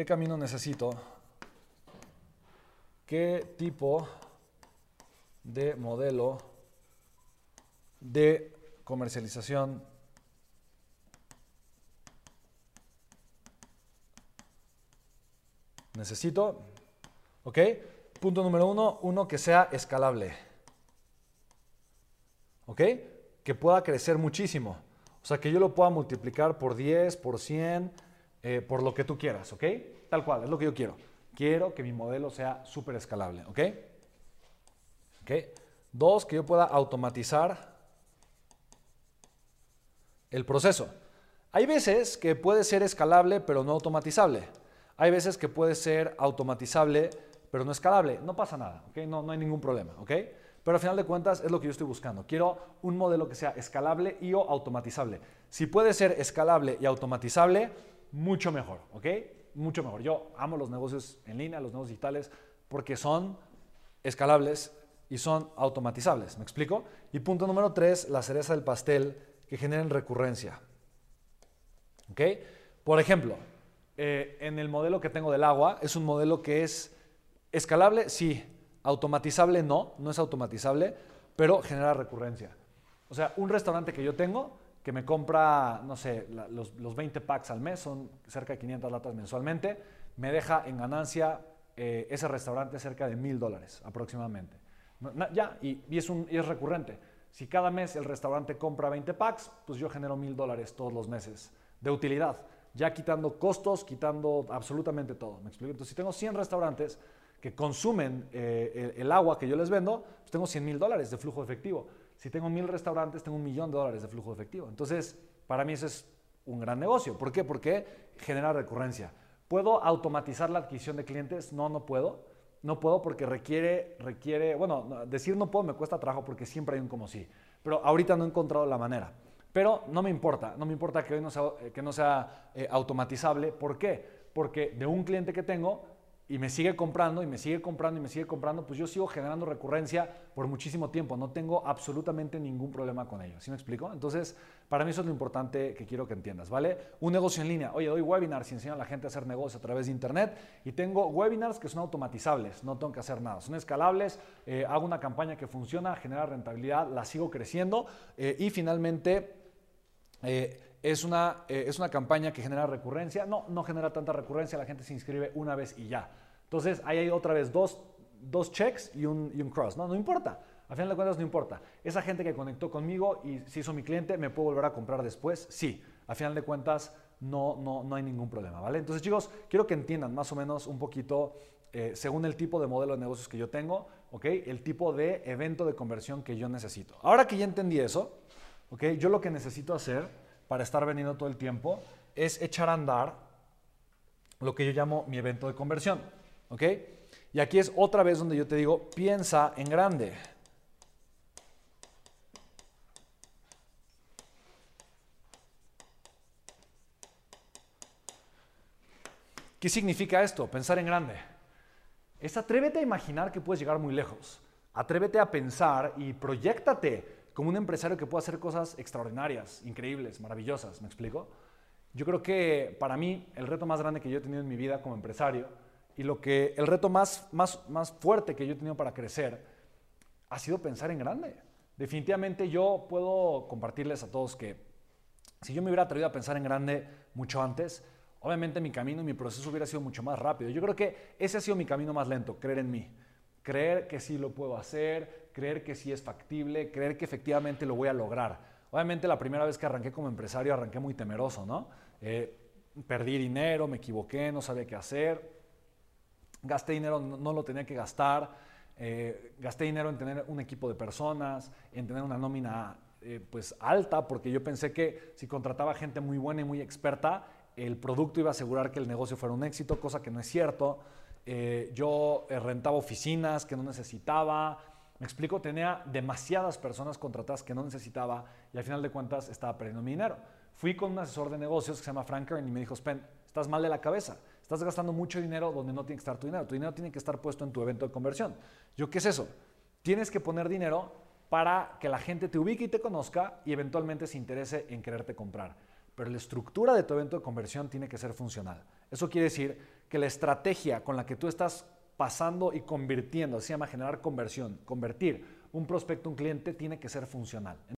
¿Qué camino necesito? ¿Qué tipo de modelo de comercialización necesito? ¿Ok? Punto número uno, uno que sea escalable. ¿Ok? Que pueda crecer muchísimo. O sea, que yo lo pueda multiplicar por 10, por 100, eh, por lo que tú quieras. ¿Ok? Tal cual, es lo que yo quiero. Quiero que mi modelo sea súper escalable. ¿Ok? ¿Ok? Dos, que yo pueda automatizar el proceso. Hay veces que puede ser escalable, pero no automatizable. Hay veces que puede ser automatizable, pero no escalable. No pasa nada, ¿ok? No, no hay ningún problema, ¿ok? Pero al final de cuentas es lo que yo estoy buscando. Quiero un modelo que sea escalable y o automatizable. Si puede ser escalable y automatizable, mucho mejor, ¿ok? Mucho mejor. Yo amo los negocios en línea, los negocios digitales, porque son escalables y son automatizables. ¿Me explico? Y punto número tres, la cereza del pastel que generen recurrencia. ¿Ok? Por ejemplo, eh, en el modelo que tengo del agua, es un modelo que es escalable, sí. Automatizable, no, no es automatizable, pero genera recurrencia. O sea, un restaurante que yo tengo, que me compra, no sé, los, los, 20 packs al mes, son cerca de 500 latas mensualmente, me deja en ganancia eh, ese restaurante cerca de mil dólares aproximadamente. Ya, y, es un, es recurrente. Si cada mes el restaurante compra 20 packs, pues yo genero mil dólares todos los meses de utilidad, ya quitando costos, quitando absolutamente todo. ¿Me explico? Entonces, si tengo 100 restaurantes que consumen eh, el, agua que yo les vendo, pues tengo 100 mil dólares de flujo efectivo. Si tengo mil restaurantes, tengo un millón de dólares de flujo efectivo. Entonces, para mí eso es un gran negocio. ¿Por qué? Porque genera recurrencia. ¿Puedo automatizar la adquisición de clientes? No, no puedo. No puedo porque requiere, requiere, bueno, decir no puedo me cuesta trabajo porque siempre hay un como sí. Pero ahorita no he encontrado la manera. Pero no me importa, no me importa que hoy no sea, que no sea eh, automatizable. ¿Por qué? Porque de un cliente que tengo y me sigue comprando y me sigue comprando y me sigue comprando, pues yo sigo generando recurrencia por muchísimo tiempo. No tengo absolutamente ningún problema con ello. ¿Sí me explico? Entonces, para mí eso es lo importante que quiero que entiendas, ¿vale? Un negocio en línea. Oye, doy webinars y enseño a la gente a hacer negocio a través de Internet y tengo webinars que son automatizables, no tengo que hacer nada. Son escalables, eh, hago una campaña que funciona, genera rentabilidad, la sigo creciendo eh, y finalmente... Eh, es una, es una campaña que genera recurrencia. No, no genera tanta recurrencia, la gente se inscribe una vez y ya. Entonces, ahí hay otra vez dos, dos checks y un, y un cross. No, no importa. Al final de cuentas, no importa. Esa gente que conectó conmigo y se hizo mi cliente, ¿me puedo volver a comprar después? Sí. Al final de cuentas, no, no, no hay ningún problema, ¿vale? Entonces, chicos, quiero que entiendan más o menos un poquito, eh, según el tipo de modelo de negocios que yo tengo, ¿ok? El tipo de evento de conversión que yo necesito. Ahora que ya entendí eso, ¿ok? Yo lo que necesito hacer para estar vendiendo todo el tiempo es echar a andar lo que yo llamo mi evento de conversión. ¿Ok? Y aquí es otra vez donde yo te digo, piensa en grande. ¿Qué significa esto? Pensar en grande. Es atrévete a imaginar que puedes llegar muy lejos. Atrévete a pensar y proyectate como un empresario que pueda hacer cosas extraordinarias, increíbles, maravillosas. ¿Me explico? Yo creo que para mí el reto más grande que yo he tenido en mi vida como empresario y lo que el reto más, más, más fuerte que yo he tenido para crecer ha sido pensar en grande. Definitivamente yo puedo compartirles a todos que si yo me hubiera atrevido a pensar en grande mucho antes, obviamente mi camino y mi proceso hubiera sido mucho más rápido. Yo creo que ese ha sido mi camino más lento, creer en mí. Creer que sí lo puedo hacer, creer que sí es factible, creer que efectivamente lo voy a lograr. Obviamente la primera vez que arranqué como empresario arranqué muy temeroso, ¿no? Eh, perdí dinero, me equivoqué, no sabía qué hacer, gasté dinero, no, lo tenía que gastar, eh, gasté dinero en tener un equipo de personas, en tener una nómina eh, pues alta, porque yo pensé que si contrataba gente muy buena y muy experta, el producto iba a asegurar que el negocio fuera un éxito, cosa que no es cierto. Eh, yo rentaba oficinas que no necesitaba, me explico, tenía demasiadas personas contratadas que no necesitaba y al final de cuentas estaba perdiendo mi dinero. Fui con un asesor de negocios que se llama Frank Kern y me dijo, Spen, estás mal de la cabeza Estás gastando mucho dinero donde no tiene que estar tu dinero. Tu dinero tiene que estar puesto en tu evento de conversión. ¿Yo qué es eso? Tienes que poner dinero para que la gente te ubique y te conozca y eventualmente se interese en quererte comprar. Pero la estructura de tu evento de conversión tiene que ser funcional. Eso quiere decir que la estrategia con la que tú estás pasando y convirtiendo, se llama generar conversión, convertir un prospecto, un cliente, tiene que ser funcional.